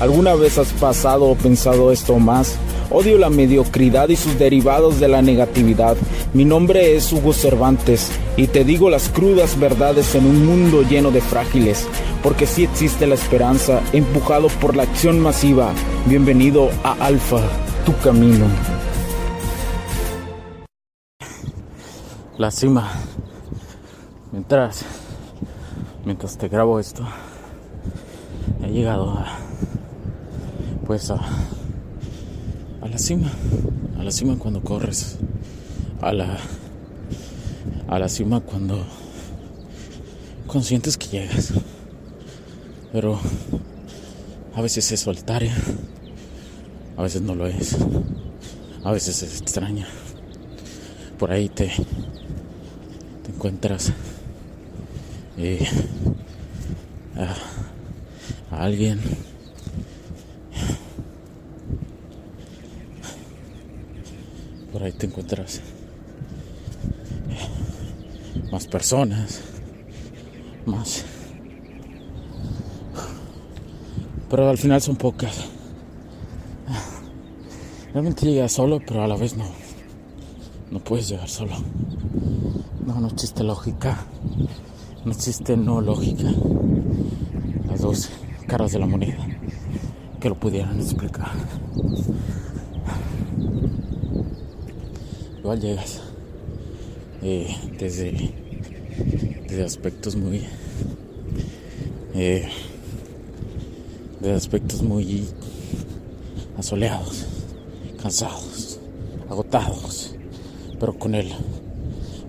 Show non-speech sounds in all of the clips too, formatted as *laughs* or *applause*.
¿Alguna vez has pasado o pensado esto más? Odio la mediocridad y sus derivados de la negatividad. Mi nombre es Hugo Cervantes y te digo las crudas verdades en un mundo lleno de frágiles, porque sí existe la esperanza, empujado por la acción masiva. Bienvenido a Alfa, tu camino. La cima. Mientras, mientras te grabo esto, he llegado a, pues a a la cima, a la cima cuando corres, a la, a la cima cuando consientes que llegas. Pero a veces es solitaria, a veces no lo es, a veces es extraña. Por ahí te, te encuentras eh, a alguien por ahí te encuentras más personas, más. Pero al final son pocas. Realmente llegas solo, pero a la vez no. No puedes llegar solo. No, no existe lógica. No existe no lógica. Las dos caras de la moneda que lo pudieran explicar. Igual llegas eh, desde, desde aspectos muy eh, de aspectos muy asoleados, cansados, agotados, pero con él,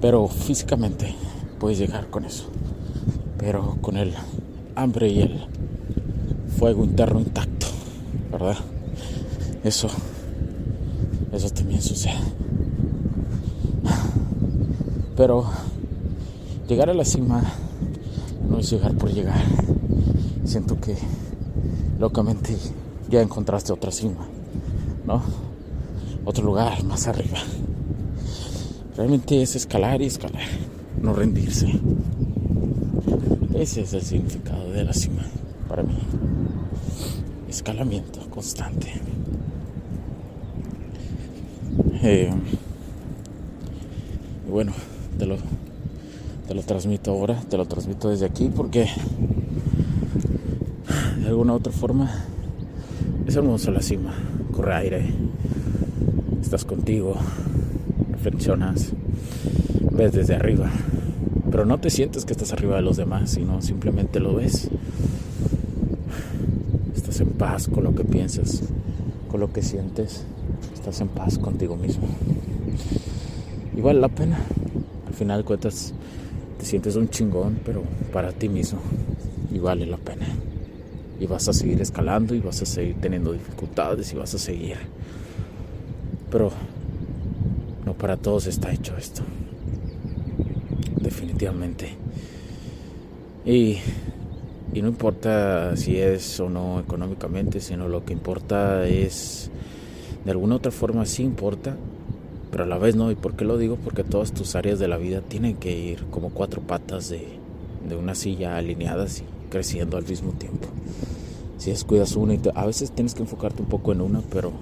pero físicamente puedes llegar con eso, pero con el hambre y el fuego interno intacto, ¿verdad? Eso, eso también sucede. Pero llegar a la cima no es llegar por llegar. Siento que locamente ya encontraste otra cima, ¿no? Otro lugar más arriba. Realmente es escalar y escalar, no rendirse. Ese es el significado de la cima para mí. Escalamiento constante. Eh, bueno, te lo, te lo transmito ahora, te lo transmito desde aquí porque de alguna u otra forma es hermoso la cima, corre aire, estás contigo, reflexionas, ves desde arriba, pero no te sientes que estás arriba de los demás, sino simplemente lo ves. Estás en paz con lo que piensas, con lo que sientes, estás en paz contigo mismo. Y vale la pena final de cuentas te sientes un chingón, pero para ti mismo. Y vale la pena. Y vas a seguir escalando y vas a seguir teniendo dificultades y vas a seguir. Pero no para todos está hecho esto. Definitivamente. Y, y no importa si es o no económicamente, sino lo que importa es, de alguna otra forma sí importa pero a la vez no. ¿Y por qué lo digo? Porque todas tus áreas de la vida tienen que ir como cuatro patas de, una silla alineadas y creciendo al mismo tiempo. Si descuidas una y a veces tienes que enfocarte un poco en una, pero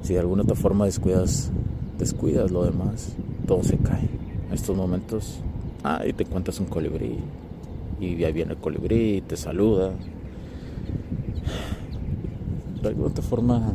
si de alguna otra forma descuidas, descuidas lo demás, todo se cae. En estos momentos, ahí te encuentras un colibrí y ahí viene el colibrí te saluda. De alguna otra forma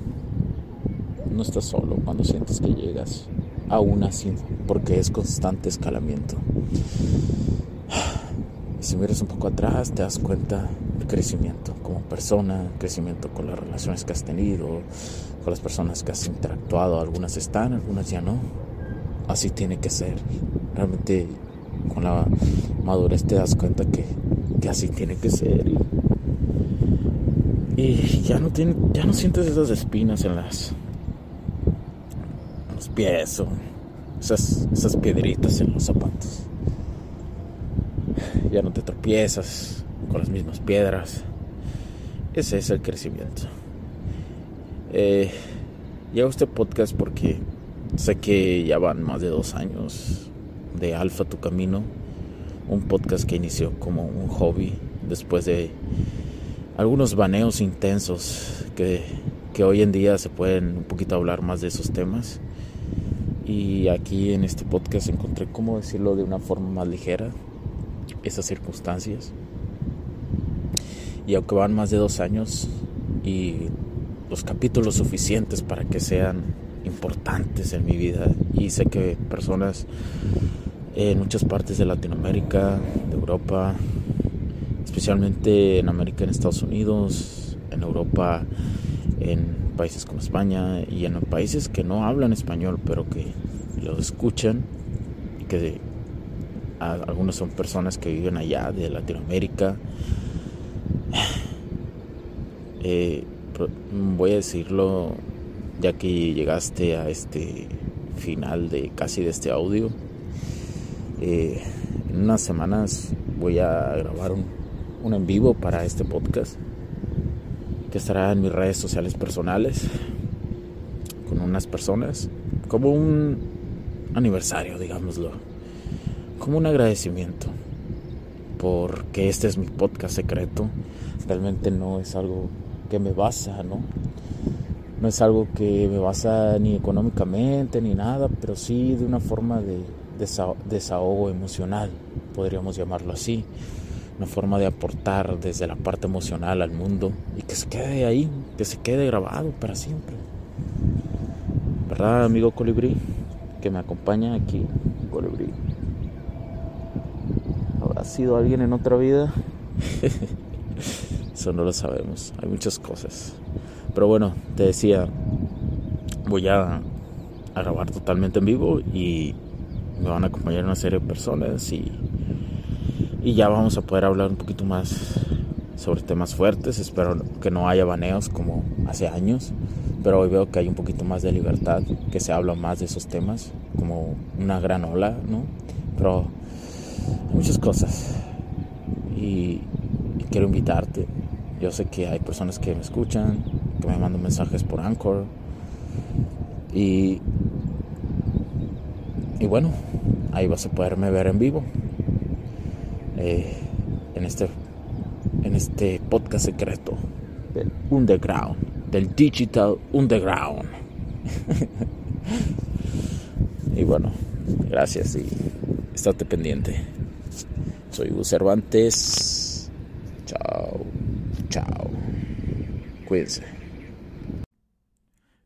No estás solo cuando sientes que llegas a una sin porque es constante escalamiento. *sighs* Si miras un poco atrás, te das cuenta del crecimiento como persona, crecimiento con las relaciones que has tenido, con las personas que has interactuado. Algunas están, algunas ya no. Así tiene que ser. Realmente con la madurez te das cuenta que, que así tiene que ser. Y, ya no tiene, ya no sientes esas espinas en las pies o esas, esas piedritas en los zapatos ya no te tropiezas con las mismas piedras. Ese es el crecimiento. Eh, hago este podcast porque sé que ya van más de dos años de Alfa Tu Camino, un podcast que inició como un hobby después de algunos baneos intensos que, que hoy en día se pueden un poquito hablar más de esos temas. Y aquí en este podcast encontré cómo decirlo de una forma más ligera, esas circunstancias. Y aunque van más de dos años y los capítulos suficientes para que sean importantes en mi vida, y sé que personas en muchas partes de Latinoamérica, de Europa, especialmente en América, en Estados Unidos, en Europa, en países como España y en países que no hablan español, pero que lo escuchan que algunos son personas que viven allá de Latinoamérica. *sighs* Eh, voy a decirlo ya que llegaste a este final de casi de este audio. Eh, en unas semanas voy a grabar un, un en vivo para este podcast que estará en mis redes sociales personales con unas personas como un aniversario, digámoslo como un agradecimiento porque este es mi podcast secreto. Realmente no es algo que me basa, ¿no? No es algo que me basa ni económicamente ni nada, pero sí de una forma de desahogo emocional, podríamos llamarlo así. Una forma de aportar desde la parte emocional al mundo y que se quede ahí, que se quede grabado para siempre. ¿Verdad, amigo Colibrí? Que me acompaña aquí, Colibrí. ¿Ha sido alguien en otra vida? *laughs* Eso no lo sabemos. Hay muchas cosas. Pero bueno, te decía, voy a, grabar totalmente en vivo y me van a acompañar una serie de personas y, y ya vamos a poder hablar un poquito más sobre temas fuertes. Espero que no haya baneos como hace años, pero hoy veo que hay un poquito más de libertad, que se habla más de esos temas, como una gran ola, ¿no? Pero muchas cosas. Y, quiero invitarte. Yo sé que hay personas que me escuchan, que me mandan mensajes por Anchor. Y, y bueno, ahí vas a poderme ver en vivo. Eh, en este en este podcast secreto del underground, del digital underground. *laughs* y bueno, gracias y estate pendiente. Soy Hugo Cervantes. Chao, chao. Cuídense.